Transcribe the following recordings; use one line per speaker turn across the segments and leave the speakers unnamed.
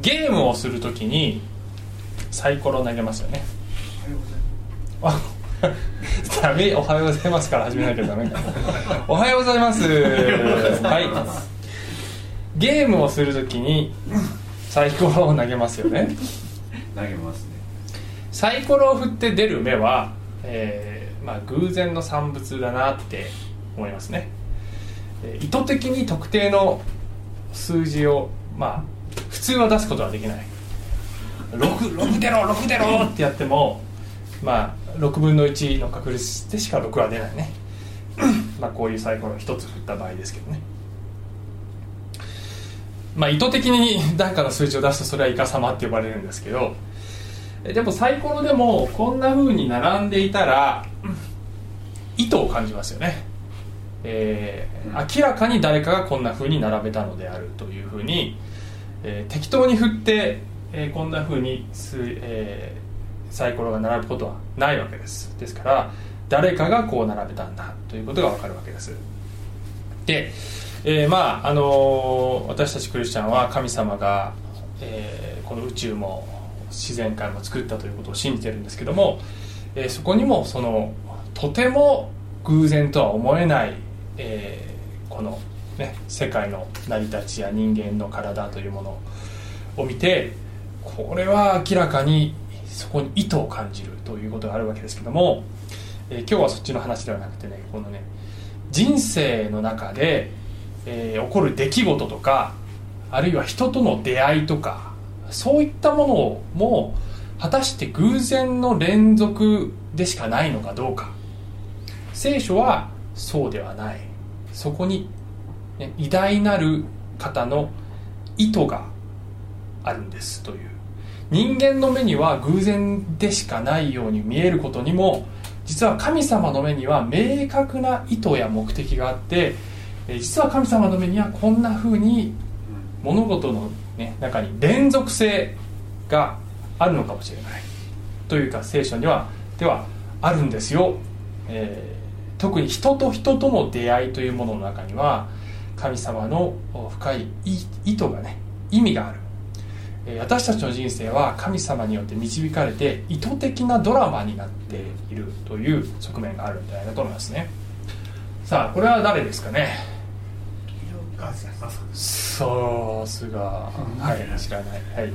ゲームをするときにサイコロを投げますよね。あダメおはようございますから始めなきゃダメかおはようございます。はい。ゲームをするときにサイコロを投げますよね。
投げますね。
サイコロを振って出る目は、えーまあ、偶然の産物だなって思いますね。えー意図的に特定の数字をまあ普通は出すことはできない。6, 6出ろ6出ろってやってもまあ6分の1の確率でしか6は出ないね。まあこういうサイコロ1つ振った場合ですけどね。まあ意図的に何かの数字を出すとそれはイカサマって呼ばれるんですけどでもサイコロでもこんな風に並んでいたら意図を感じますよね。えー明らかに誰かがこんな風に並べたのであるという風に、えー適当に振って、えーこんな風にす、えーサイコロが並ぶことはないわけです。ですから誰かがこう並べたんだということがわかるわけです。で、えーまああのー私たちクリスチャンは神様が、えーこの宇宙も自然界も作ったということを信じてるんですけども、えーそこにもそのとても偶然とは思えない、えーこの、ね、世界の成り立ちや人間の体というものを見てこれは明らかにそこに意図を感じるということがあるわけですけども、えー今日はそっちの話ではなくてねこのね人生の中で、えー起こる出来事とかあるいは人との出会いとかそういったものをも果たして偶然の連続でしかないのかどうか。聖書はそうではない。そこに、ね、偉大なる方の意図があるんですという。人間の目には偶然でしかないように見えることにも実は神様の目には明確な意図や目的があって実は神様の目にはこんな風に物事の、ね、中に連続性があるのかもしれない。というか聖書にはではあるんですよ、えー特に人と人との出会いというものの中には神様のお深い意意図がね意味がある。えー私たちの人生は神様によって導かれて意図的なドラマになっているという側面があるんじゃないかと思いますね。さあこれは誰ですかね？さすが。はい知らない。はい。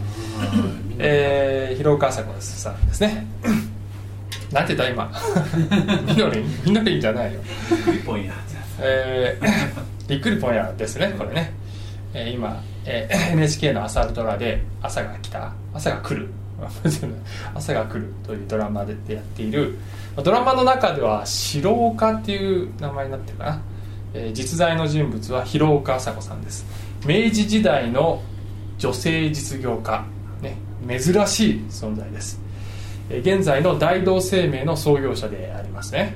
えー、広岡朝子さんですね。なんて言った今？みのりんみのりんじゃないよ。
クリポンや
えー、びっくりぽんやですねこれね、えー今、えー NHK の朝ドラで「朝が来た。朝が来る」朝が来るというドラマでやっている。ドラマの中では白岡っていう名前になってるかな、えー実在の人物は広岡朝子さんです。明治時代の女性実業家、ね、珍しい存在です。えー現在の大同生命の創業者でありますね。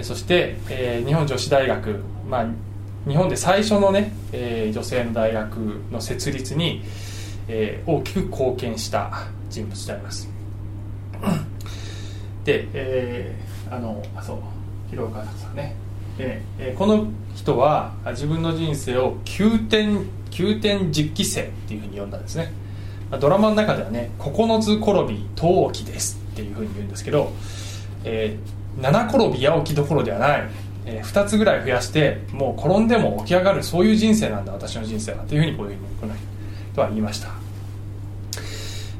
そして、えー日本女子大学、まあ、日本で最初のね、えー女性の大学の設立に、えー大きく貢献した人物であります。で、えーあのあそう広岡さんね、えーこの人は自分の人生を急転急転十期生っていうふうに呼んだんですね。ドラマの中ではね「九つ転び陶器です」っていうふうに言うんですけど、えー七転び八起きどころではない、え2つぐらい増やしてもう転んでも起き上がるそういう人生なんだ私の人生はというふうにこういうふうにこのは言いました。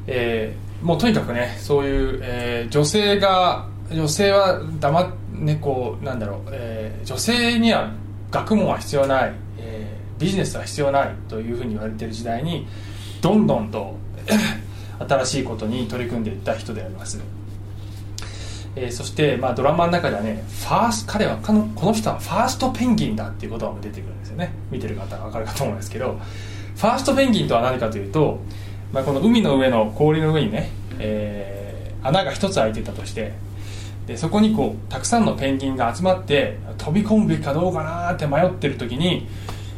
えーもうとにかくねそういう、えー女性が女性は黙っねこうなんだろう、えー女性には学問は必要ない、えービジネスは必要ないというふうに言われている時代にどんどんと 新しいことに取り組んでいった人であります、えーそして、まあ、ドラマの中ではねファース彼はこのこの人はファーストペンギンだっていう言葉も出てくるんですよね。見てる方は分かるかと思うんですけどファーストペンギンとは何かというと、まあ、この海の上の氷の上にね、えー穴が一つ開いてたとしてでそこにこうたくさんのペンギンが集まって飛び込むべきかどうかなって迷ってる時に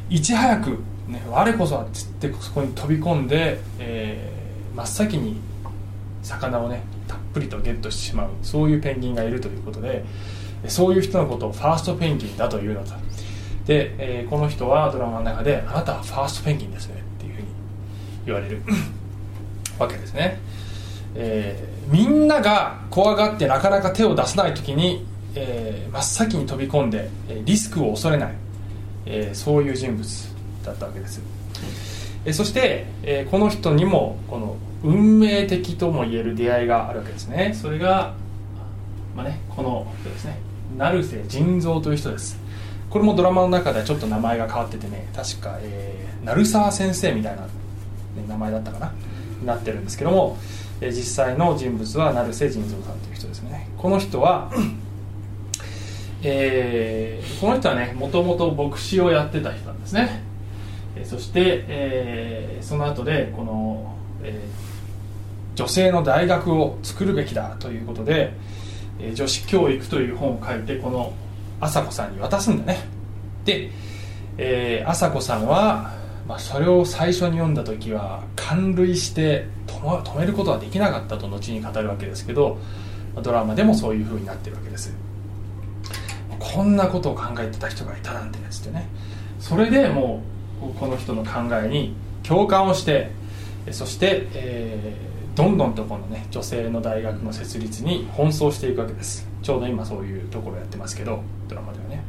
いち早く、ね「我こそは」っつってそこに飛び込んで、えー真っ先に魚をねぷりとゲットしてしまうそういうペンギンがいるということでそういう人のことをファーストペンギンだというのだ。で、えーこの人はドラマの中で「あなたはファーストペンギンですね」っていうふうに言われる。わけですね、えーみんなが怖がってなかなか手を出せない時に、えー真っ先に飛び込んでリスクを恐れない、えそういう人物だったわけです。えそして、えこの人にもこの運命的とも言える出会いがあるわけですね。それが、まあね、この人ですね。成瀬仁蔵という人です。これもドラマの中ではちょっと名前が変わっててね確か、えー、鳴沢先生みたいな、ね名前だったかななってるんですけども、えー実際の人物は成瀬仁蔵さんという人ですね。この人はえーこの人はねもともと牧師をやってた人なんですね。そして、えーその後でこの、えー女性の大学を作るべきだということで、えー女子教育という本を書いてこの朝子さんに渡すんだね。で、えー朝子さんは、まあ、それを最初に読んだ時は感涙して止止めることはできなかったと後に語るわけですけどドラマでもそういう風になってるわけです。こんなことを考えてた人がいたなんてねつってね。それでもうこの人の考えに共感をしてそして、えーどんどんとこのね女性の大学の設立に奔走していくわけです。ちょうど今そういうところやってますけどドラマではね。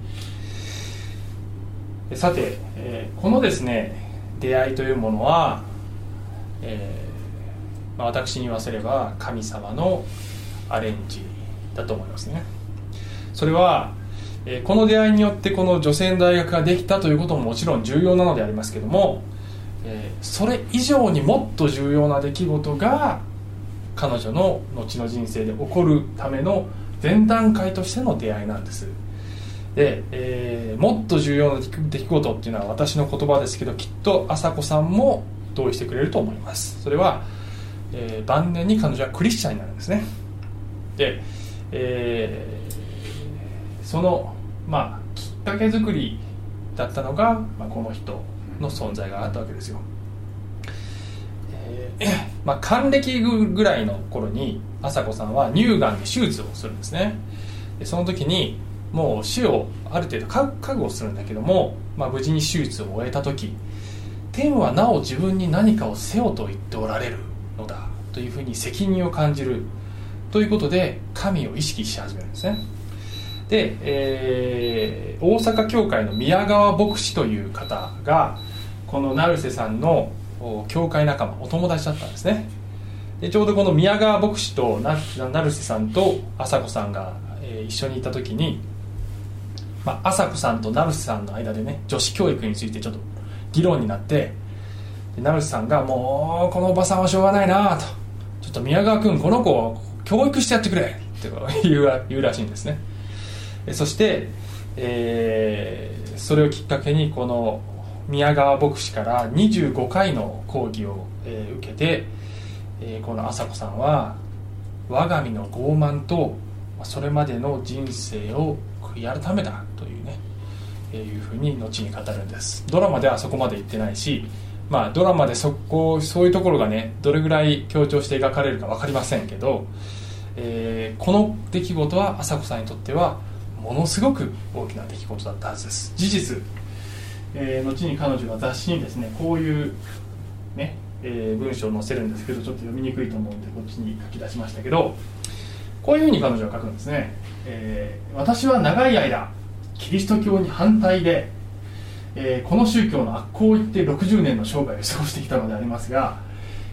さて、えーこのですね出会いというものは、えーまあ、私に言わせれば神様のアレンジだと思いますね。それは、えこの出会いによってこの女性の大学ができたということももちろん重要なのでありますけども、えそれ以上にもっと重要な出来事が彼女の後の人生で起こるための前段階としての出会いなんです。で、えーもっと重要な出来事っていうのは私の言葉ですけどきっと朝子さんも同意してくれると思います。それは、えー晩年に彼女はクリスチャンになるんですね。で、えーその、まあ、きっかけ作りだったのが、まあ、この人の存在があったわけですよ、えー。まあ、還暦ぐらいの頃に朝子さんは乳がんで手術をするんですね。でその時にもう死をある程度覚覚悟するんだけども、まあ、無事に手術を終えた時天はなお自分に何かをせよと言っておられるのだというふうに責任を感じるということで神を意識し始めるんですねで、えー大阪教会の宮川牧師という方がこの成瀬さんの教会仲間お友達だったんですね。でちょうどこの宮川牧師と成瀬さんと朝子さんが、えー一緒にいた時に、まあ、朝子さんと成瀬さんの間でね女子教育についてちょっと議論になって成瀬さんが「もうこのおばさんはしょうがないな」と「ちょっと宮川君この子を教育してやってくれ」って言うら言うらしいんですね。そして、えーそれをきっかけにこの宮川牧師から25回の講義を、えー受けて、えーこの朝子さんは我が身の傲慢とそれまでの人生を悔い改めたというね、えーいうふうに後に語るんです。ドラマではそこまで言ってないしまあドラマでそこそういうところがねどれぐらい強調して描かれるか分かりませんけど、えーこの出来事は朝子さんにとってはものすごく大きな出来事だったはずです。事実、えー後に彼女は雑誌にですねこういうね、えー文章を載せるんですけどちょっと読みにくいと思うんでこっちに書き出しましたけどこういうふうに彼女は書くんですね、えー私は長い間キリスト教に反対で、えーこの宗教の悪行を言って60年の生涯を過ごしてきたのでありますが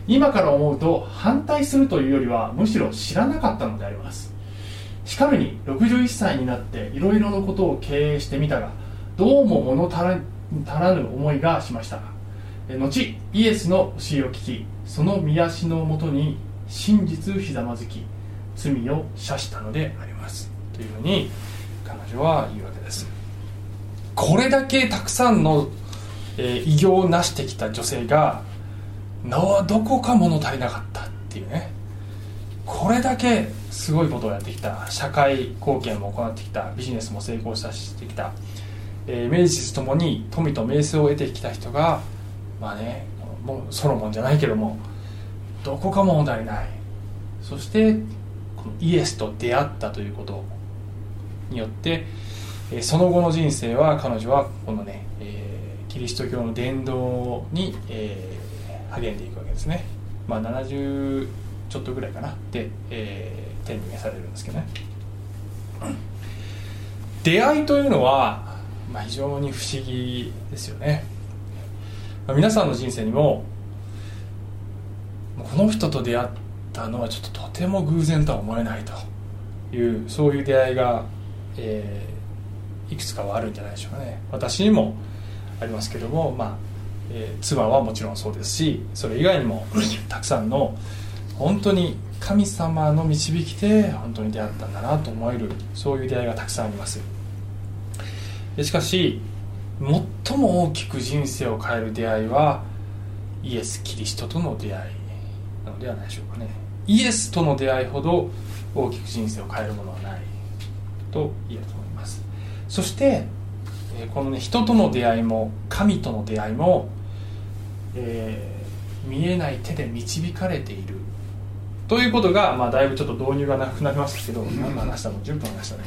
今から思うと反対するというよりはむしろ知らなかったのであります。しかるに61歳になっていろいろなことを経営してみたがどうも物足らぬ思いがしましたえ後イエスの教えを聞きその見足のもとに真実ひざまずき罪を射したのであります。というふうに彼女は言うわけです。これだけたくさんの、え偉業を成してきた女性がなおどこか物足りなかったっていうね。これだけすごいことをやってきた。社会貢献も行ってきた。ビジネスも成功させてきた、えー名実ともに富と名声を得てきた人がまあねもうソロモンじゃないけどもどこか物足りない。そしてこのイエスと出会ったということによって、えーその後の人生は彼女はこのね、えーキリスト教の伝道に、えー励んでいくわけですね。まあ、70ちょっとぐらいかな。で、えー、天に召されるんですけどね。出会いというのは、まあ、非常に不思議ですよね、まあ、皆さんの人生にもこの人と出会ったのはちょっととても偶然とは思えないというそういう出会いが、えー、いくつかはあるんじゃないでしょうかね。私にもありますけども、まあえー、妻はもちろんそうですしそれ以外にもたくさんの本当に神様の導きで本当に出会ったんだなと思えるそういう出会いがたくさんあります。しかし最も大きく人生を変える出会いはイエス・キリストとの出会いなのではないでしょうかね。イエスとの出会いほど大きく人生を変えるものはないと言えると思います。そしてこのね人との出会いも神との出会いも、えー、見えない手で導かれているということが、まあ、だいぶちょっと導入がなくなりましたけど何の話したの10分話したね、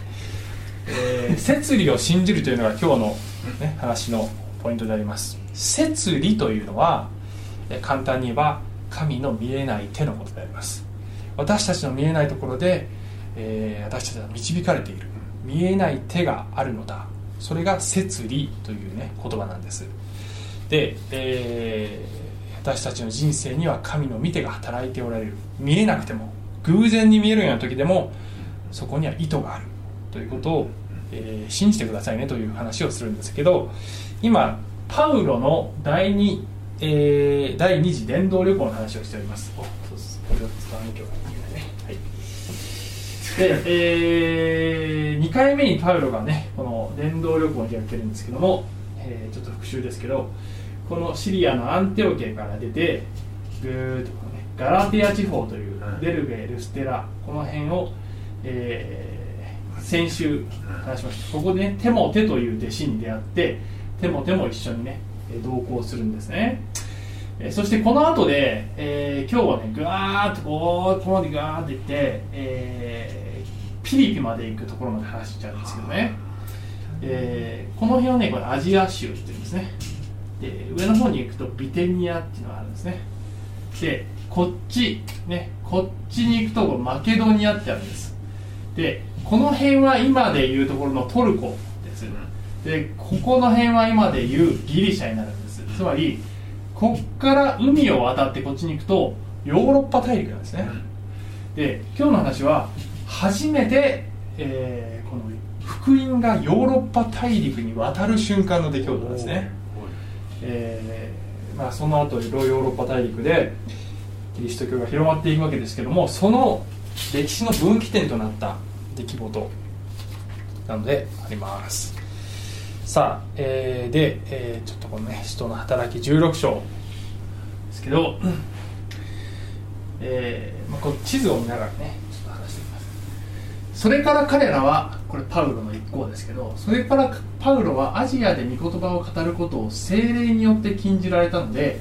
えー、摂理を信じるというのが今日の、ね、話のポイントであります。摂理というのは簡単に言えば神の見えない手のことであります。私たちの見えないところで、えー、私たちは導かれている。見えない手があるのだ。それが摂理というね言葉なんです。で、えー、私たちの人生には神の見てが働いておられる。見えなくても偶然に見えるような時でもそこには意図があるということを、えー、信じてくださいねという話をするんです。けど今パウロの第2、えー、第2次伝道旅行の話をしております。おそうです。これを使わなきゃいけないね。はい。で、えー、2回目にパウロがねこの伝道旅行にやってるんですけども、えー、ちょっと復習ですけどこのシリアのアンテオケから出てぐーっとね、ガラティア地方というデルベルステラこの辺を、えー、先週話しました。ここでねテモテという弟子に出会ってテモテも一緒にね同行するんですね。えそしてこの後で、えー、今日はねぐわーっとこうここまでガーッと行って、えーピリピまで行くところまで話しちゃうんですけどね、えー、この辺はねこれアジア州っていうんですねで上の方に行くとビテニアっていうのがあるんですね。でこっちねこっちに行くとマケドニアってあるんです。でこの辺は今でいうところのトルコです。でここの辺は今でいうギリシャになるんです。つまりこっから海を渡ってこっちに行くとヨーロッパ大陸なんですね。で今日の話は初めて、えー、この福音がヨーロッパ大陸に渡る瞬間の出来事なんですね、えーまあ、その後ヨーロッパ大陸でキリスト教が広まっていくわけですけどもその歴史の分岐点となった出来事なのであります。さあ、えー、で、えー、ちょっとこのね人の働き16章ですけど、えーまあ、この地図を見ながらねそれから彼らはこれパウロの一行ですけどそれからパウロはアジアで御言葉を語ることを精霊によって禁じられたので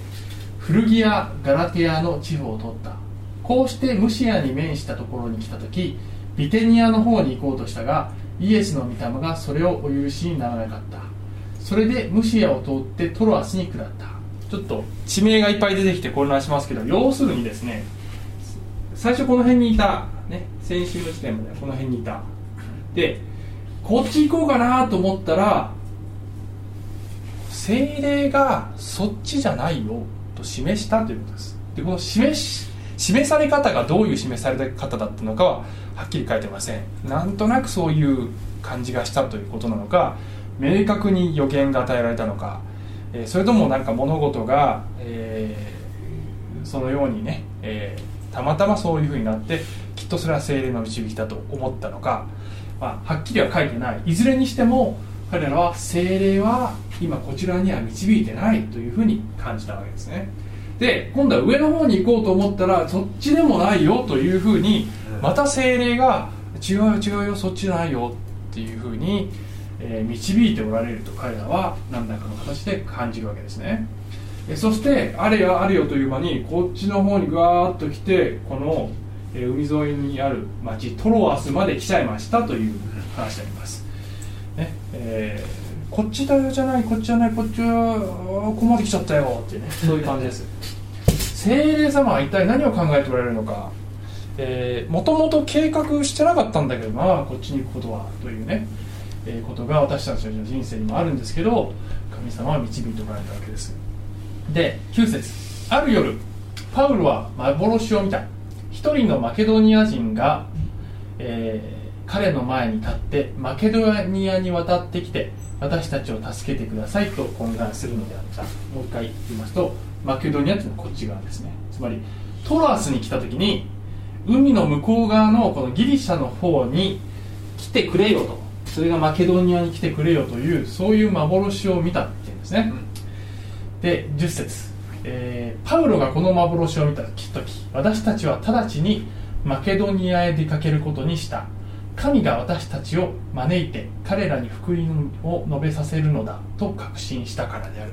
古着やガラテアの地方を取った。こうしてムシアに面したところに来た時ビテニアの方に行こうとしたがイエスの御霊がそれをお許しにならなかった。それでムシアを通ってトロアスに下った。ちょっと地名がいっぱい出てきて混乱しますけど要するにですね最初この辺にいたね先週の時点までこの辺にいた。でこっち行こうかなと思ったら精霊がそっちじゃないよと示したということです。でこの示し示され方がどういう示され方だったのかははっきり書いてません。なんとなくそういう感じがしたということなのか明確に予言が与えられたのか、え、それともなんか物事が、えー、そのようにね、えー、たまたまそういうふうになってきっとそれは精霊の導きだと思ったのか、まあ、はっきりは書いてない。いずれにしても彼らは精霊は今こちらには導いてないというふうに感じたわけですね。で今度は上の方に行こうと思ったらそっちでもないよというふうにまた精霊が違うよ違うよそっちじゃないよっていうふうに、えー、導いておられると彼らは何らかの形で感じるわけですね。そしてあれよあれよという間にこっちの方にガーッと来てこのえ海沿いにある町トロアスまで来ちゃいましたという話であります、ねえー、こっちだよじゃないこっちじゃないこっちはここまで来ちゃったよってねそういう感じです。精霊様は一体何を考えておられるのか。もともと計画してなかったんだけどなこっちに行くことはというね、えー、ことが私たちの人生にもあるんですけど神様は導いておられたわけです。で9節。ある夜パウロは幻を見た。一人のマケドニア人が、えー、彼の前に立ってマケドニアに渡ってきて私たちを助けてくださいと懇願するのであった。もう一回言いますとマケドニアというのはこっち側ですね。つまりトロアスに来た時に海の向こう側のこのギリシャの方に来てくれよと。それがマケドニアに来てくれよというそういう幻を見たっていうんですね、で10節、えー、パウロがこの幻を見た時私たちは直ちにマケドニアへ出かけることにした。神が私たちを招いて彼らに福音を述べさせるのだと確信したからである。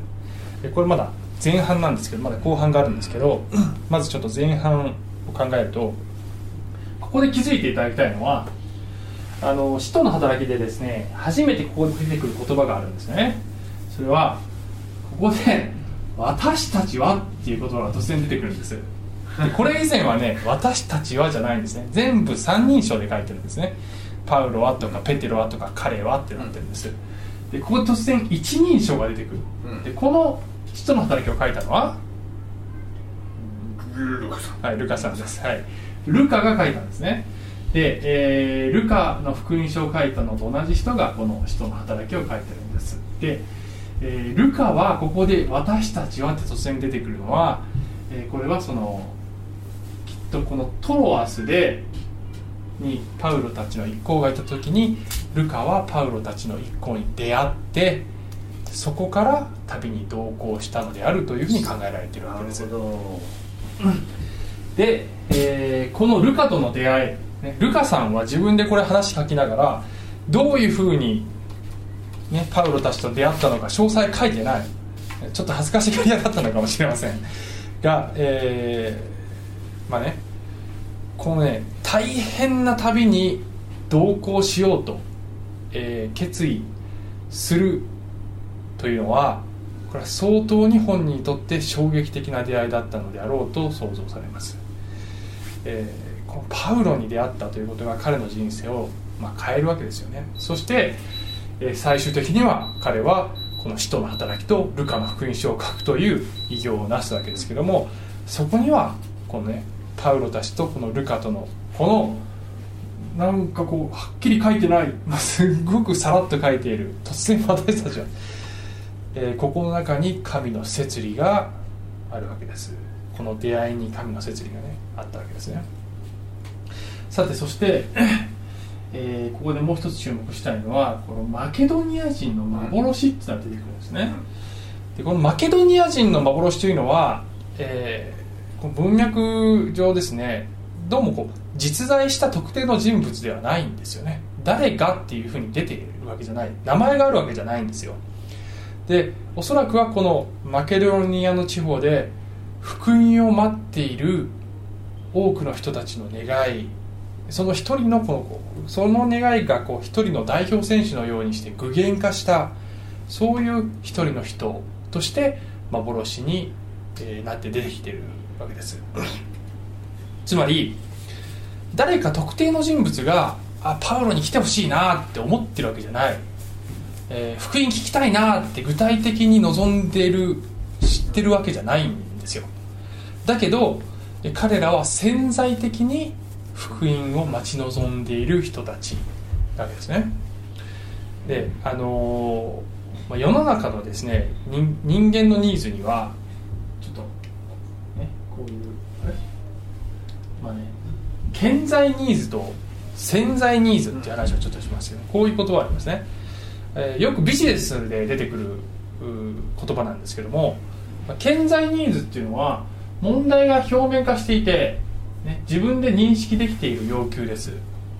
でこれまだ前半なんですけどまだ後半があるんですけど まずちょっと前半を考えるとここで気づいていただきたいのはあの使徒の働きでですね初めてここで出てくる言葉があるんですね。それはここで「私たちは」っていう言葉が突然出てくるんです。でこれ以前はね「私たちは」じゃないんですね。全部三人称で書いてるんですね。パウロはとかペテロはとか彼はってなってるんです。でここ突然一人称が出てくる。でこの人の働きを書いたのは？
ルカさん。
はいルカさんです。はい。ルカが書いたんですね。で、えー、ルカの福音書を書いたのと同じ人がこの人の働きを書いてるんです。で、えー、ルカはここで「私たちは」って突然出てくるのは、えー、これはそのきっとこのトロアスでにパウロたちの一行がいた時にルカはパウロたちの一行に出会ってそこから旅に同行したのであるというふうに考えられているわけです。で、えー、このルカとの出会いね、ルカさんは自分でこれ話書きながらどういうふうに、ね、パウロたちと出会ったのか詳細書いてない。ちょっと恥ずかしがり屋だったのかもしれません。が、えー、まあねこのね大変な旅に同行しようと、えー、決意するというのはこれは相当に本人にとって衝撃的な出会いだったのであろうと想像されます、えーこのパウロに出会ったということが彼の人生をま変えるわけですよね。そして最終的には彼はこの使徒の働きとルカの福音書を書くという偉業をなすわけですけどもそこにはこのねパウロたちとこのルカとのこのなんかこうはっきり書いてない、ま、すっごくさらっと書いている突然私たちは、えー、ここの中に神の摂理があるわけです。この出会いに神の摂理がねあったわけですね。さてそして、えー、ここでもう一つ注目したいのはこのマケドニア人の幻っていうのが出てくるんですね。でこのマケドニア人の幻というのは、えー、この文脈上ですねどうもこう実在した特定の人物ではないんですよね。誰がっていうふうに出ているわけじゃない。名前があるわけじゃないんですよ。でおそらくはこのマケドニアの地方で福音を待っている多くの人たちの願いその一人のこのその願いがこう一人の代表選手のようにして具現化したそういう一人の人として幻に、えなって出てきてるわけです。つまり誰か特定の人物があパウロに来てほしいなって思ってるわけじゃない、えー、福音聞きたいなって具体的に望んでる知ってるわけじゃないんですよ。だけど彼らは潜在的に福音を待ち望んでいる人たちなわけですね。であの、世の中のですね人間のニーズにはちょっとねこういうあれ？まあね顕在ニーズと潜在ニーズっていう話をちょっとしますけどこういう言葉ありますね、えー、よくビジネスで出てくる言葉なんですけども顕在ニーズっていうのは問題が表面化していてね、自分で認識できている要求です。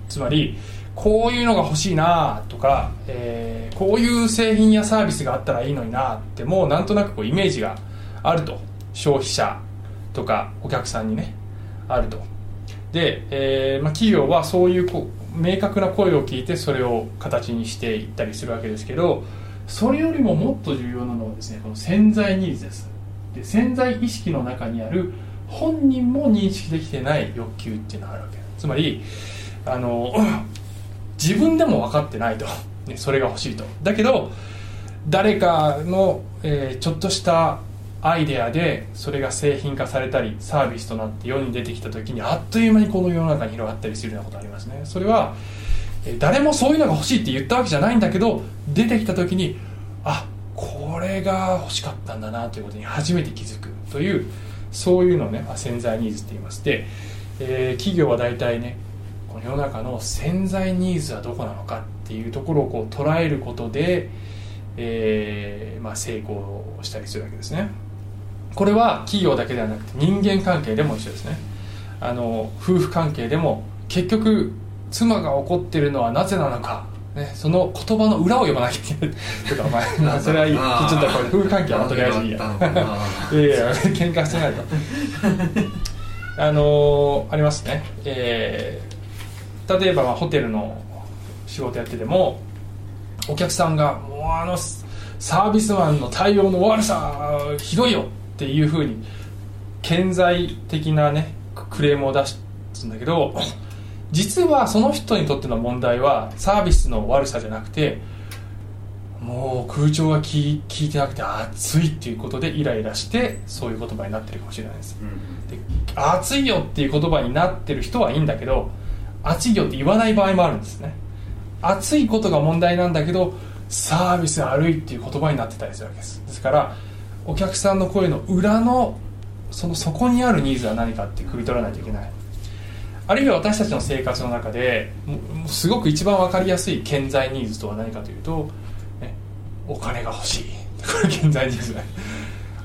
つまりこういうのが欲しいなとか、えー、こういう製品やサービスがあったらいいのになってもうなんとなくこうイメージがあると。消費者とかお客さんにねあると。で、えーまあ、企業はそういうこう明確な声を聞いてそれを形にしていったりするわけですけどそれよりももっと重要なのはですねこの潜在ニーズです。で潜在意識の中にある本人も認識できてない欲求っていうのがあるわけ。つまりあの 自分でも分かってないと、ね、それが欲しいと。だけど誰かの、えー、ちょっとしたアイデアでそれが製品化されたりサービスとなって世に出てきた時にあっという間にこの世の中に広がったりするようなことありますね。それは、え、誰もそういうのが欲しいって言ったわけじゃないんだけど出てきた時にあこれが欲しかったんだなということに初めて気づくというそういうのね潜在ニーズって言いますで、えー、企業は大体ねこの世の中の潜在ニーズはどこなのかっていうところをこう捉えることで、えーまあ、成功したりするわけですね。これは企業だけではなくて人間関係でも一緒ですね。あの夫婦関係でも結局妻が怒ってるのはなぜなのかね、その言葉の裏を読まなきゃいけない。とか、まあ、それはいい。ちょっとこれ夫婦関係はとりあえずいいやいやいや喧嘩してないと。あのー、ありますね、えー、例えば、まあ、ホテルの仕事やっててもお客さんがもうあのサービスマンの対応の悪さひどいよっていうふうに顕在的なねクレームを出すんだけど実はその人にとっての問題はサービスの悪さじゃなくてもう空調が聞いてなくて暑いっていうことでイライラしてそういう言葉になってるかもしれないです、うん、で暑いよっていう言葉になってる人はいいんだけど暑いよって言わない場合もあるんですね。暑いことが問題なんだけどサービス悪いっていう言葉になってたりするわけです。ですからお客さんの声の裏のその底にあるニーズは何かって汲み取らないといけないあるいは私たちの生活の中ですごく一番分かりやすい潜在ニーズとは何かというと、ね、お金が欲しい。これ潜在ニーズ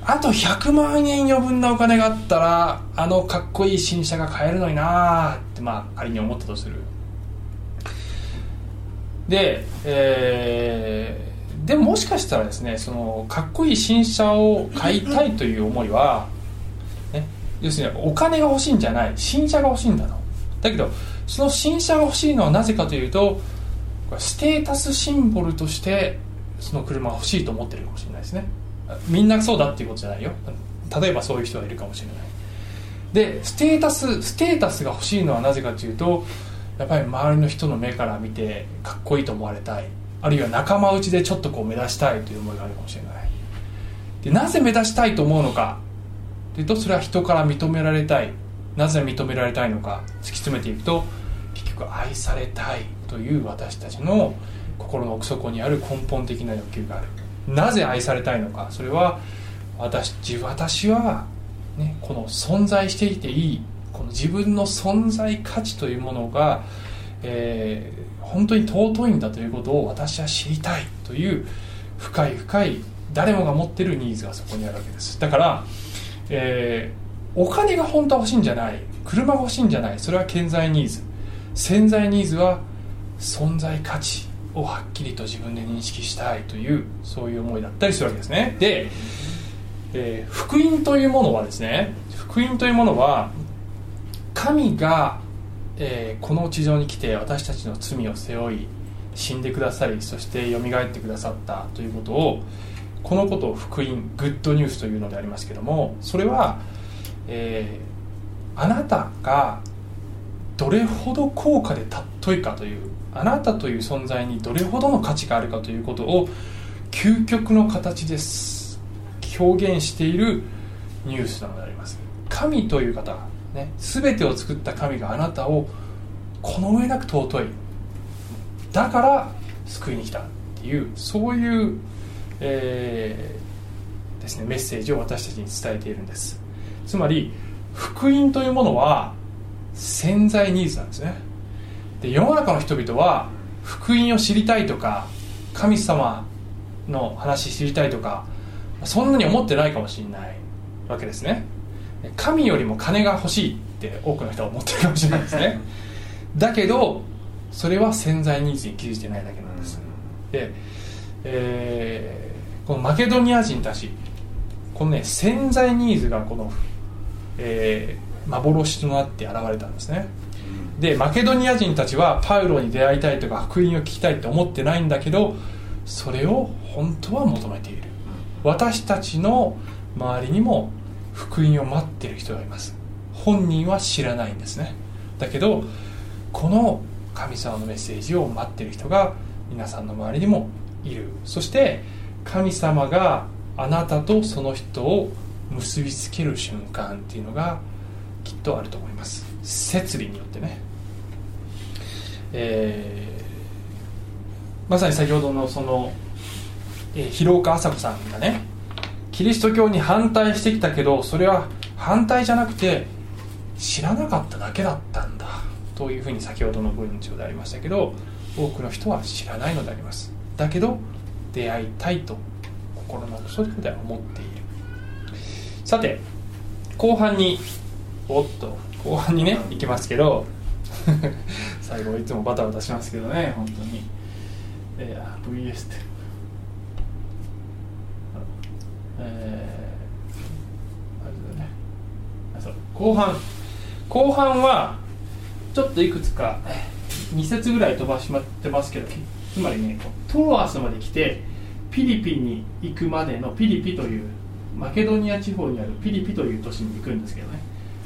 あと100万円余分なお金があったらあのかっこいい新車が買えるのになってまあ仮に思ったとする。で、えー、でももしかしたらですねそのかっこいい新車を買いたいという思いは、ね、要するにお金が欲しいんじゃない新車が欲しいんだと。だけどその新車が欲しいのはなぜかというとステータスシンボルとしてその車が欲しいと思ってるかもしれないですね。みんなそうだっていうことじゃないよ。例えばそういう人がいるかもしれない。でステータスステータスが欲しいのはなぜかというとやっぱり周りの人の目から見てかっこいいと思われたい。あるいは仲間内でちょっとこう目指したいという思いがあるかもしれない。でなぜ目指したいと思うのか。というとそれは人から認められたい。なぜ認められたいのか突き詰めていくと結局愛されたいという私たちの心の奥底にある根本的な欲求がある。なぜ愛されたいのかそれは私私は、ね、この存在していていいこの自分の存在価値というものが、えー、本当に尊いんだということを私は知りたいという深い深い誰もが持ってるニーズがそこにあるわけです。だから、えーお金が本当は欲しいんじゃない。車が欲しいんじゃない。それは顕在ニーズ。潜在ニーズは存在価値をはっきりと自分で認識したいというそういう思いだったりするわけですね。で、えー、福音というものはですね福音というものは神が、えー、この地上に来て私たちの罪を背負い死んでくださりそしてよみがえってくださったということをこのことを福音グッドニュースというのでありますけどもそれはえー、あなたがどれほど高価で尊いかというあなたという存在にどれほどの価値があるかということを究極の形です。表現しているニュースなのであります。神という方、ね、全てを作った神があなたをこの上なく尊い。だから救いに来たっていうそういう、えー、ですね、メッセージを私たちに伝えているんです。つまり福音というものは潜在ニーズなんですね。で世の中の人々は福音を知りたいとか神様の話知りたいとかそんなに思ってないかもしれないわけですね。神よりも金が欲しいって多くの人は思ってるかもしれないですね。だけどそれは潜在ニーズに気づいてないだけなんです。で、えー、このマケドニア人たちこのね潜在ニーズがこのえー、幻となって現れたんですね。でマケドニア人たちはパウロに出会いたいとか福音を聞きたいって思ってないんだけどそれを本当は求めている。私たちの周りにも福音を待ってる人がいます。本人は知らないんですね。だけどこの神様のメッセージを待ってる人が皆さんの周りにもいる。そして神様があなたとその人を結びつける瞬間っていうのがきっとあると思います。摂理によってね、えー、まさに先ほどのその、えー、広岡麻子さんがねキリスト教に反対してきたけどそれは反対じゃなくて知らなかっただけだったんだというふうに先ほどの文章でありましたけど多くの人は知らないのであります。だけど出会いたいと心の底では思っている。さて後半におっと後半にね行きますけど 最後いつもバタバタしますけどね本当に、えー、VS って。えー、あれだね。そう。後半。後半はちょっといくつか2節ぐらい飛ばしまってますけどつまりねトロアスまで来てピリピに行くまでのピリピというマケドニア地方にあるピリピという都市に行くんですけどね。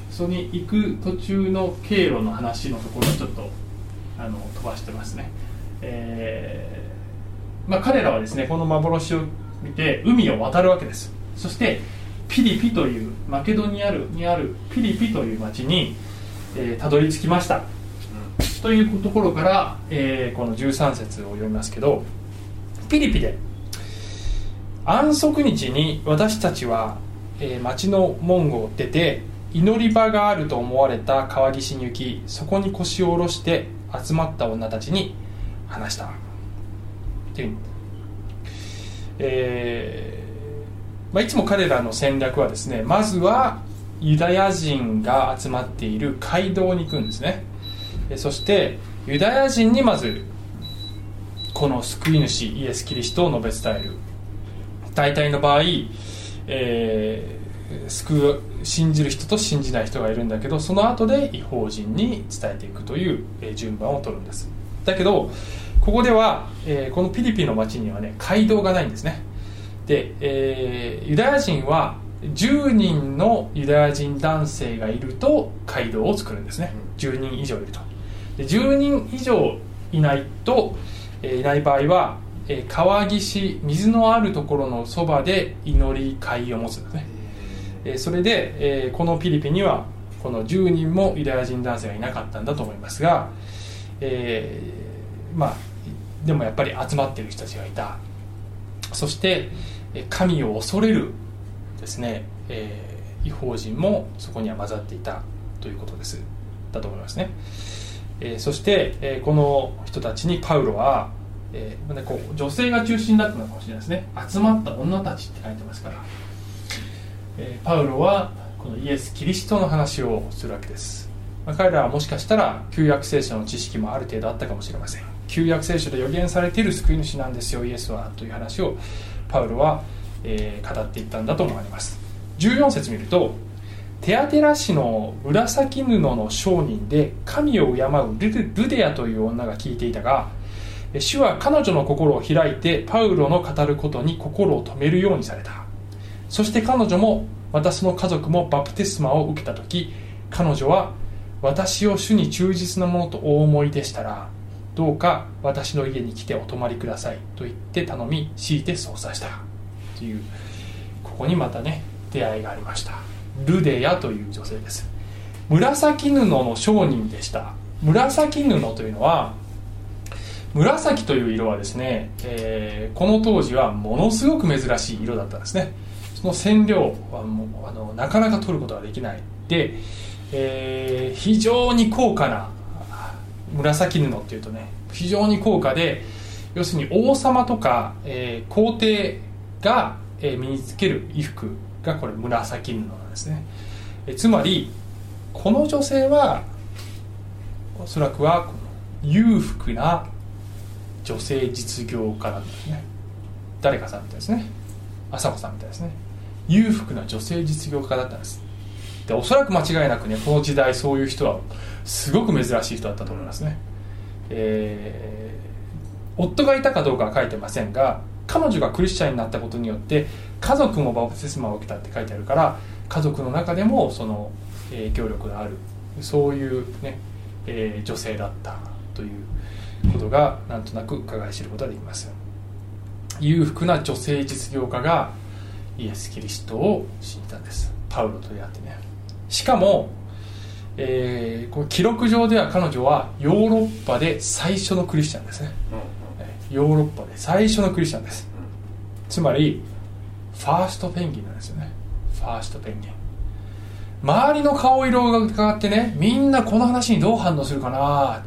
そこに行く途中の経路の話のところをちょっとあの飛ばしてますね、えーまあ、彼らはですねこの幻を見て海を渡るわけです。そしてピリピというマケドニアにあるピリピという町にえー、たどり着きました、というところから、えー、この13節を読みますけどピリピで安息日に私たちは、えー、町の門を出て祈り場があると思われた川岸に行きそこに腰を下ろして集まった女たちに話した。っていう、えーまあ、いつも彼らの戦略はですねまずはユダヤ人が集まっている街道に行くんですね。そしてユダヤ人にまずこの救い主イエス・キリストを述べ伝える。大体の場合、えー、救う信じる人と信じない人がいるんだけどその後で違法人に伝えていくという、え順番を取るんです。だけどここでは、えー、このピリピの町にはね街道がないんですね。で、えー、ユダヤ人は10人のユダヤ人男性がいると街道を作るんですね。10人以上いると。で10人以上いないと、えー、いない場合は、えー、川岸水のあるところのそばで祈り会を持つんですね、えー、それで、えー、このピリピにはこの10人もユダヤ人男性がいなかったんだと思いますが、えー、まあでもやっぱり集まっている人たちがいた。そして神を恐れるですね、えー、違法人もそこには混ざっていたということです。だと思いますね、えー、そして、えー、この人たちにパウロは、えー、こう女性が中心だったのかもしれないですね。集まった女たちって書いてますから、えー、パウロはこのイエス・キリストの話をするわけです、まあ、彼らはもしかしたら旧約聖書の知識もある程度あったかもしれません。旧約聖書で予言されている救い主なんですよイエスはという話をパウロはえー、語っていったんだと思われます。14節見るとテアテラ氏の紫布の商人で神を敬うルデアという女が聞いていたが主は彼女の心を開いてパウロの語ることに心を止めるようにされた。そして彼女も私の家族もバプテスマを受けた時彼女は私を主に忠実なものとお思いでしたらどうか私の家に来てお泊まりくださいと言って頼み強いて操作した。ていうここにまたね出会いがありました。ルデヤという女性です。紫布の商人でした。紫布というのは紫という色はですね、えー、この当時はものすごく珍しい色だったんですね。その染料はもうあのなかなか取ることができない。で、えー、非常に高価な紫布っていうとね非常に高価で要するに王様とか、えー、皇帝が、え身につける衣服がこれ紫布なんですね、えつまりこの女性はおそらくは裕福な女性実業家なんですね。誰かさんみたいですね。朝子さんみたいですね。裕福な女性実業家だったんです。でおそらく間違いなくねこの時代そういう人はすごく珍しい人だったと思いますね、えー、夫がいたかどうかは書いてませんが彼女がクリスチャンになったことによって家族もバプテスマを受けたって書いてあるから家族の中でもその影響力がある。そういうね、えー女性だったということがなんとなく伺い知ることができます裕福な女性実業家がイエス・キリストを信じたんです。パウロと出会ってねしかも、えーこう記録上では彼女はヨーロッパで最初のクリスチャンですね。えーヨーロッパで最初のクリスチャンです。つまりファーストペンギンなんですよね。ファーストペンギン。周りの顔色が変わってねみんなこの話にどう反応するかな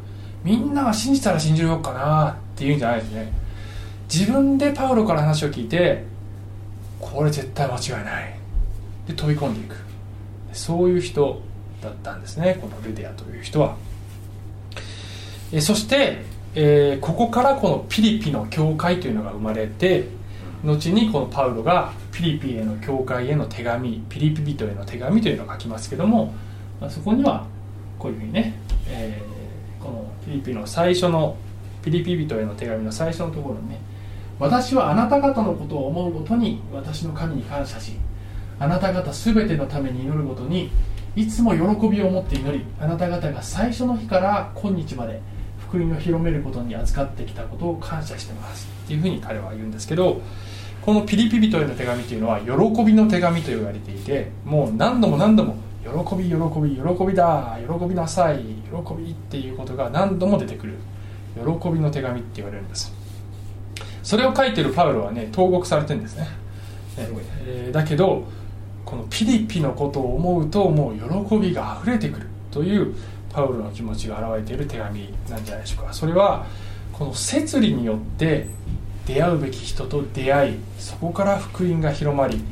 みんなが信じたら信じようかなっていうんじゃないですね。自分でパウロから話を聞いてこれ絶対間違いない。で飛び込んでいく。そういう人だったんですね。このルディアという人は。えそして、えーここからこのピリピの教会というのが生まれて後にこのパウロがピリピへの教会への手紙ピリピ人への手紙というのを書きますけども、まあ、そこにはこういうふうにね、えーピリピの最初のピリピ人への手紙の最初のところにね。私はあなた方のことを思うごとに私の神に感謝しあなた方すべてのために祈るごとにいつも喜びを持って祈りあなた方が最初の日から今日まで福音を広めることに預かってきたことを感謝してます。っていうふうに彼は言うんですけどこのピリピ人への手紙というのは喜びの手紙と言われていてもう何度も何度も喜び喜び喜びだ。喜びなさい。喜びっていうことが何度も出てくる。喜びの手紙って言われるんです。それを書いてるパウロはね投獄されてるんですね。ね。えーだけどこのピリピのことを思うともう喜びが溢れてくる。というパウロの気持ちが表れている手紙なんじゃないでしょうか。それはこの摂理によって出会うべき人と出会いそこから福音が広まり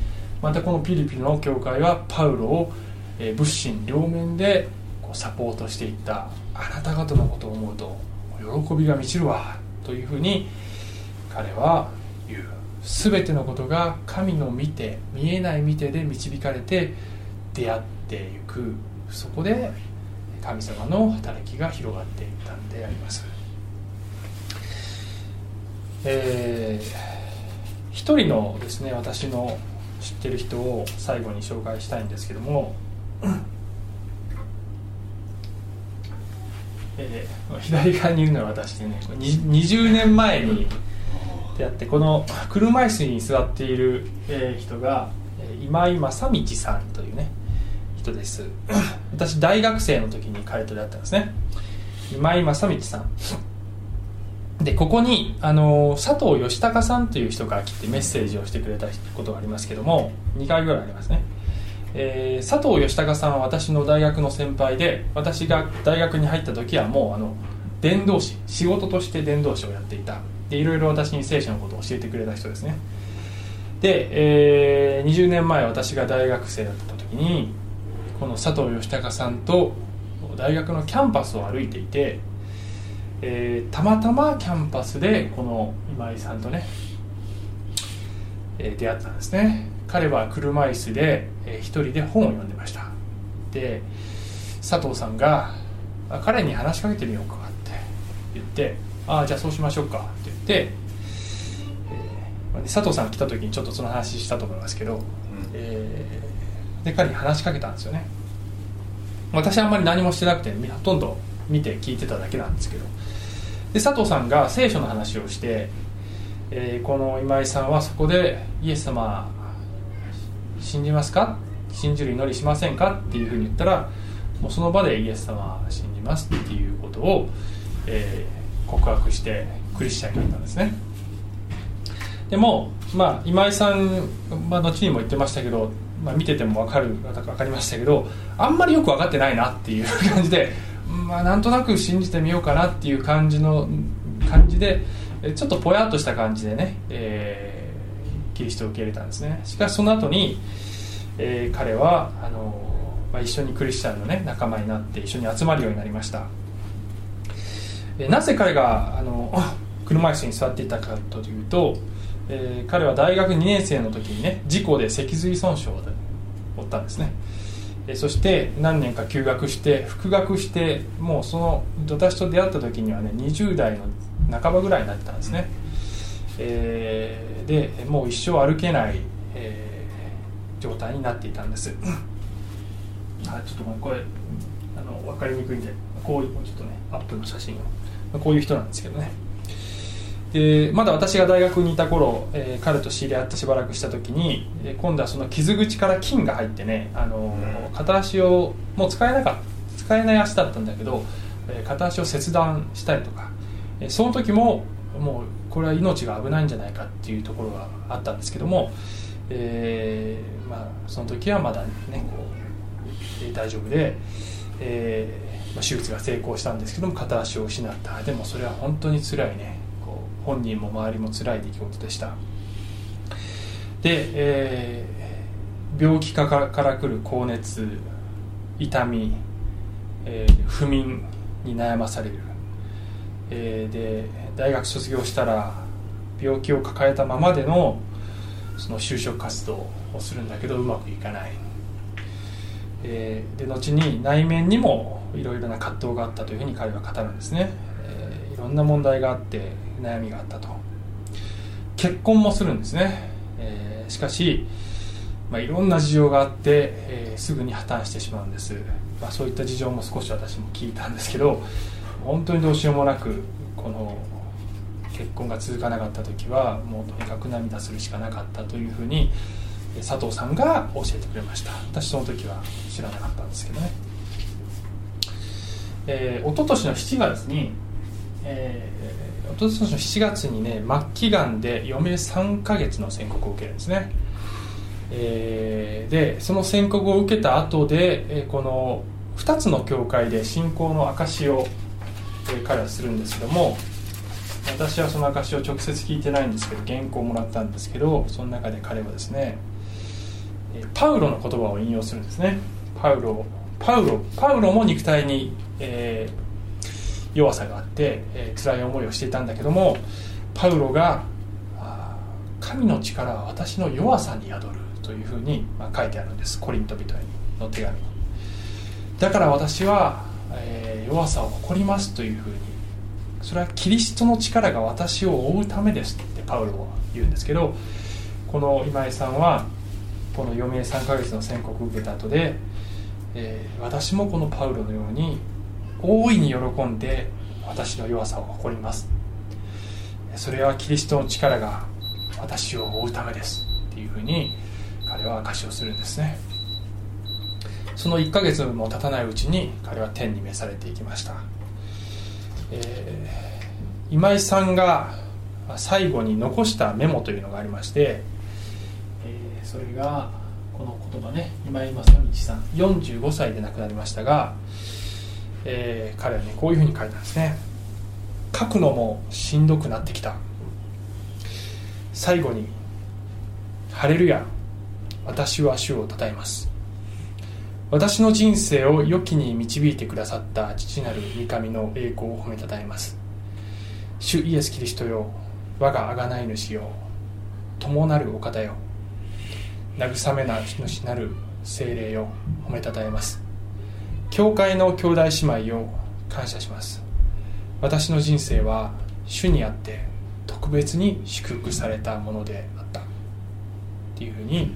またこのピリピの教会はパウロをえー物心両面でこうサポートしていったあなた方のことを思うと喜びが満ちるわというふうに彼は言う。全てのことが神の見て見えない見てで導かれて出会っていく。そこで神様の働きが広がっていったんであります。えー一人のですね私の知ってる人を最後に紹介したいんですけどもえー左側にいるのは私でねこれに20年前に出会ってこの車椅子に座っている、えー人がえー今井正道さんというね人です。私大学生の時に彼と出会ったんですね。今井正道さん。でここにあの佐藤義孝さんという人が来てメッセージをしてくれたことがありますけども2回ぐらいありますね、えー佐藤義孝さんは私の大学の先輩で私が大学に入った時はもうあの伝道師仕事として伝道師をやっていた。でいろいろ私に聖書のことを教えてくれた人ですね。で、えー20年前私が大学生だった時にこの佐藤義孝さんと大学のキャンパスを歩いていて、えーたまたまキャンパスでこの今井さんとね、えー出会ったんですね。彼は車椅子で、えー一人で本を読んでました。で佐藤さんがあ彼に話しかけてみようかって言ってああじゃあそうしましょうかって言って、えーで佐藤さんが来た時にちょっとその話したと思いますけど、えーで彼に話しかけたんですよね。私はあんまり何もしてなくてみほとんど見て聞いてただけなんですけど。で佐藤さんが聖書の話をして、えーこの今井さんはそこでイエス様信じますか？信じる祈りしませんか？っていうふうに言ったらもうその場でイエス様は信じますっていうことを、えー告白してクリスチャンになったんですね。でも、まあ、今井さん、まあ、後にも言ってましたけど、まあ、見てても分かる分かりましたけどあんまりよく分かってないなっていう感じで、まあ、なんとなく信じてみようかなっていう感じの感じでちょっとぽやっとした感じでね、えーキリストを受け入れたんですね。しかしその後に、えー彼はあの、まあ、一緒にクリスチャンの、ね、仲間になって一緒に集まるようになりました。えーなぜ彼があの 車椅子に座っていたかというと、えー彼は大学2年生の時にね事故で脊髄損傷を負ったんですね。そして何年か休学して復学してもうその私と出会った時にはね20代の半ばぐらいになってたんですね、えーでもう一生歩けない、えー状態になっていたんです。あちょっとまあこれあの分かりにくいんでこういうちょっとねアップの写真を、まあ、こういう人なんですけどね。でまだ私が大学にいた頃、えー彼と知り合ってしばらくした時に、えー今度はその傷口から菌が入ってね、あのー片足をもう使えなかった使えない足だったんだけど、えー片足を切断したりとか、えーその時ももうこれは命が危ないんじゃないかっていうところがあったんですけども、えーまあ、その時はまだねこうえー大丈夫で、えーまあ、手術が成功したんですけども片足を失ったでもそれは本当に辛いねこう本人も周りも辛い出来事でした。で、えー病気かからから来る高熱痛み、えー不眠に悩まされる、えーで大学卒業したら病気を抱えたままでのその就職活動をするんだけどうまくいかない、えーで後に内面にもいろいろな葛藤があったというふうに彼は語るんですね、えーいろんな問題があって悩みがあったと。結婚もするんですね、えーしかし、まあ、いろんな事情があって、えーすぐに破綻してしまうんです、まあ、そういった事情も少し私も聞いたんですけど本当にどうしようもなくこの結婚が続かなかった時はもうとにかく涙するしかなかったというふうに佐藤さんが教えてくれました。私その時は知らなかったんですけどね、えー、一昨年の7月に、えー、一昨年の7月にね末期がんで余命3ヶ月の宣告を受けるんですね。えーでその宣告を受けた後で、えーこの2つの教会で信仰の証を、えー彼はするんですけども私はその証を直接聞いてないんですけど原稿をもらったんですけどその中で彼はですねパウロの言葉を引用するんですね。パウロパウロパウロも肉体に、えー弱さがあって、えー辛い思いをしていたんだけどもパウロが神の力は私の弱さに宿るというふうに、まあ、書いてあるんです。コリント人への手紙。にだから私は、えー弱さを誇りますというふうにそれはキリストの力が私を覆うためですってパウロは言うんですけどこの今井さんはこの余命3ヶ月の宣告を受けた後で、えー私もこのパウロのように大いに喜んで私の弱さを誇ります。それはキリストの力が私を覆うためですっていうふうに彼は証しをするんですね。その1ヶ月も経たないうちに彼は天に召されていきました、えー今井さんが最後に残したメモというのがありまして、えーそれがこの言葉ね今井正道さん45歳で亡くなりましたが、えー彼はねこういうふうに書いたんですね。書くのもしんどくなってきた。最後に「ハレルヤ私は主を称えます」私の人生を良きに導いてくださった父なる御神の栄光を褒めたたえます。主イエス・キリストよ我が贖い主よ友なるお方よ慰めな主なる精霊よ褒めたたえます。教会の兄弟姉妹を感謝します。私の人生は主にあって特別に祝福されたものであった。っていうふうに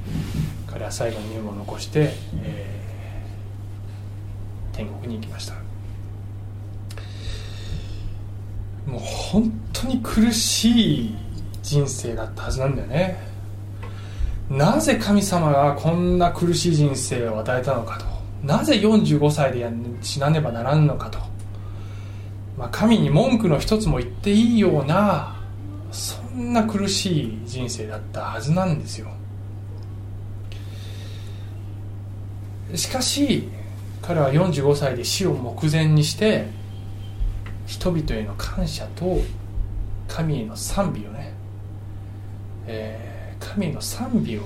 彼は最後にメモを残して、えー天国に行きました。もう本当に苦しい人生だったはずなんだよね。なぜ神様がこんな苦しい人生を与えたのかと。なぜ45歳で死なねばならんのかと、まあ、神に文句の一つも言っていいようなそんな苦しい人生だったはずなんですよ。しかし彼は45歳で死を目前にして人々への感謝と神への賛美をね、えー神への賛美を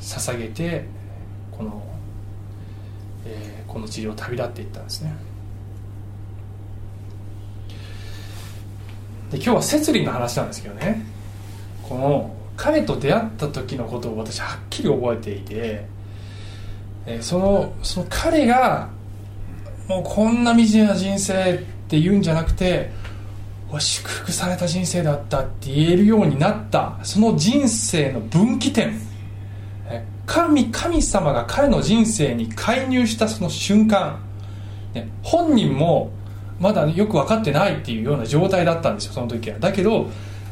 捧げてこの、えーこの地上を旅立っていったんですね。で今日は摂理の話なんですけどね。この彼と出会った時のことを私はっきり覚えていてえそのその彼がもうこんな惨めな人生って言うんじゃなくて祝福された人生だったって言えるようになった。その人生の分岐点。神神様が彼の人生に介入したその瞬間、本人もまだよく分かってないっていうような状態だったんですよその時は。だけど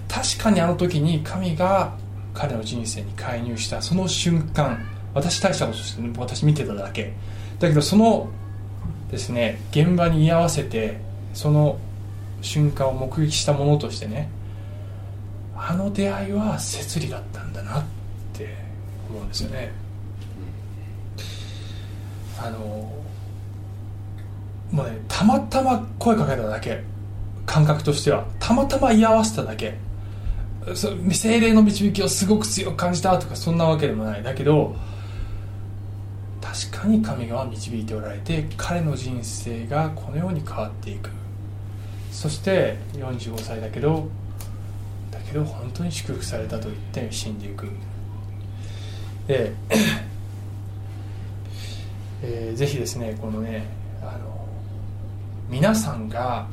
確かにあの時に神が彼の人生に介入したその瞬間。私大したことして私見てただけ。だけどそのですね現場に居合わせてその瞬間を目撃したものとしてねあの出会いは摂理だったんだなって思うんですよね。あのもうねたまたま声かけただけ。感覚としては。たまたま居合わせただけ。そ精霊の導きをすごく強く感じたとかそんなわけでもない。だけど確かに神が導いておられて彼の人生がこのように変わっていく。そして45歳だけどだけど本当に祝福されたと言って死んでいく。で、えー、ぜひですねこのねあの皆さんが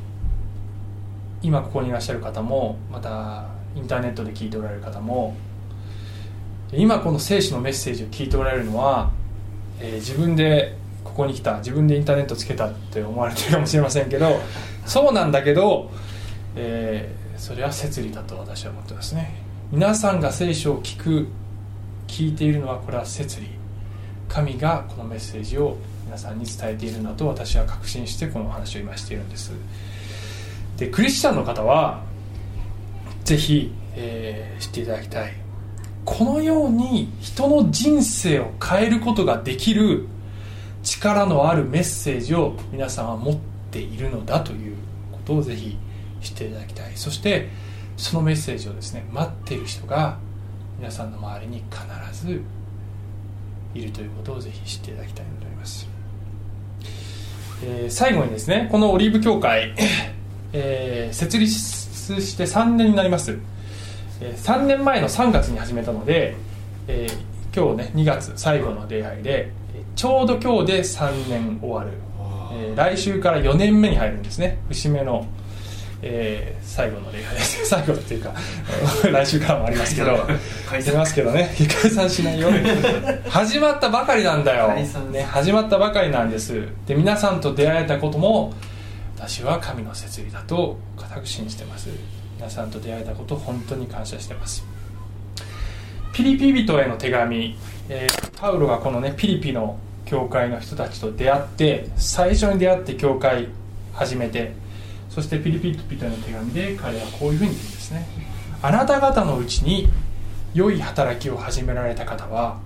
今ここにいらっしゃる方もまたインターネットで聞いておられる方も今この聖書のメッセージを聞いておられるのは、えー、自分でここに来た自分でインターネットつけたって思われてるかもしれませんけどそうなんだけど、えー、それは摂理だと私は思ってますね。皆さんが聖書を聞く聞いているのはこれは摂理。神がこのメッセージを皆さんに伝えているんだと私は確信してこの話を今しているんです。でクリスチャンの方はぜひ、えー、知っていただきたい。このように人の人生を変えることができる力のあるメッセージを皆さんは持っているのだということをぜひ知っていただきたい。そしてそのメッセージをですね待っている人が皆さんの周りに必ずいるということをぜひ知っていただきたいと思います、えー、最後にですねこのオリーブ教会、えー、設立して3年になります、3年前の3月に始めたので、えー、今日ね2月最後の出会いでちょうど今日で3年終わる、えー、来週から4年目に入るんですね。節目の、えー、最後の礼拝です。最後っていうか 来週からもありますけど。解散。ますけどね。解散しないよ。始まったばかりなんだよ、ね、始まったばかりなんです。で皆さんと出会えたことも私は神の設理だと固く信じてます皆さんと出会えたこと本当に感謝してます。ピリピ人への手紙、えー、パウロがこのねピリピの教会の人たちと出会って最初に出会って教会始めてそしてピリピ人への手紙で彼はこういうふうに言うんですね。あなた方のうちに良い働きを始められた方は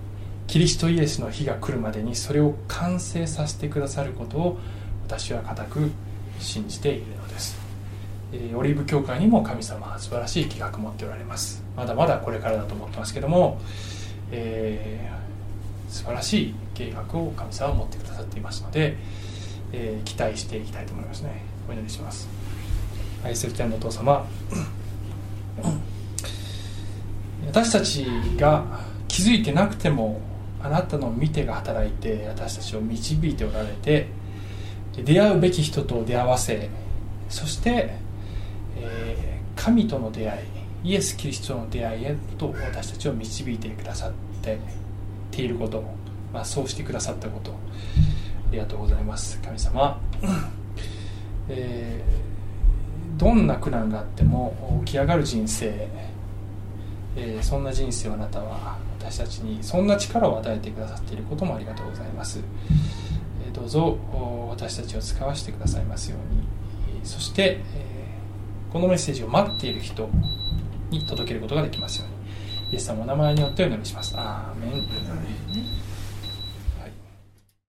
キリストイエスの日が来るまでにそれを完成させてくださることを私は固く信じているのです、えオリーブ教会にも神様は素晴らしい計画を持っておられます。まだまだこれからだと思ってますけども、えー、素晴らしい計画を神様は持ってくださっていますので、えー、期待していきたいと思いますね。お祈りします。愛する天のお父様私たちが気づいてなくてもあなたの見てが働いて私たちを導いておられて出会うべき人と出会わせそして、神との出会いイエス・キリストの出会いへと私たちを導いてくださってていること、まあ、そうしてくださったことありがとうございます神様、えー、どんな苦難があっても起き上がる人生、えー、そんな人生をあなたは私たちにそんな力を与えてくださっていることもありがとうございます。えどうぞ私たちを使わせてくださいますように。そして、このメッセージを待っている人に届けることができますように。イエス様のお名前によってお祈りします。アーメン。